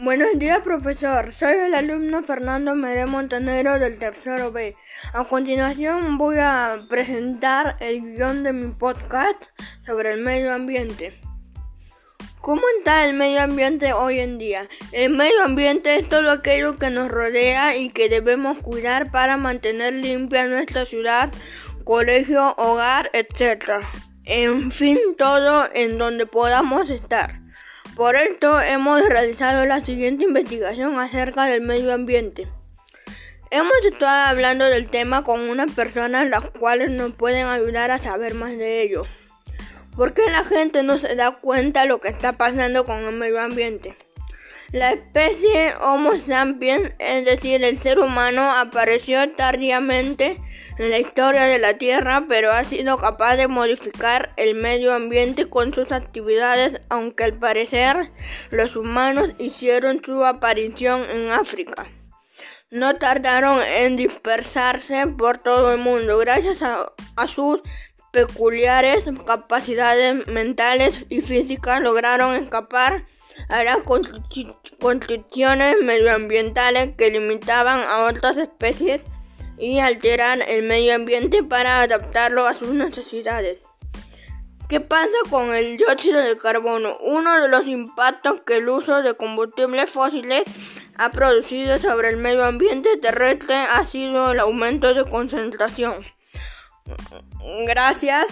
Buenos días, profesor. Soy el alumno Fernando Medé Montenegro del tercero B. A continuación voy a presentar el guion de mi podcast sobre el medio ambiente. ¿Cómo está el medio ambiente hoy en día? El medio ambiente es todo aquello que nos rodea y que debemos cuidar para mantener limpia nuestra ciudad, colegio, hogar, etc. En fin, todo en donde podamos estar. Por esto hemos realizado la siguiente investigación acerca del medio ambiente. Hemos estado hablando del tema con unas personas las cuales nos pueden ayudar a saber más de ello. ¿Por qué la gente no se da cuenta de lo que está pasando con el medio ambiente? La especie Homo sapiens, es decir, el ser humano, apareció tardíamente en la historia de la Tierra, pero ha sido capaz de modificar el medio ambiente con sus actividades, aunque al parecer los humanos hicieron su aparición en África. No tardaron en dispersarse por todo el mundo gracias a, sus peculiares capacidades mentales y físicas lograron escapar a las constricciones medioambientales que limitaban a otras especies y alterar el medio ambiente para adaptarlo a sus necesidades. ¿Qué pasa con el dióxido de carbono? Uno de los impactos que el uso de combustibles fósiles ha producido sobre el medio ambiente terrestre ha sido el aumento de concentración. Gracias.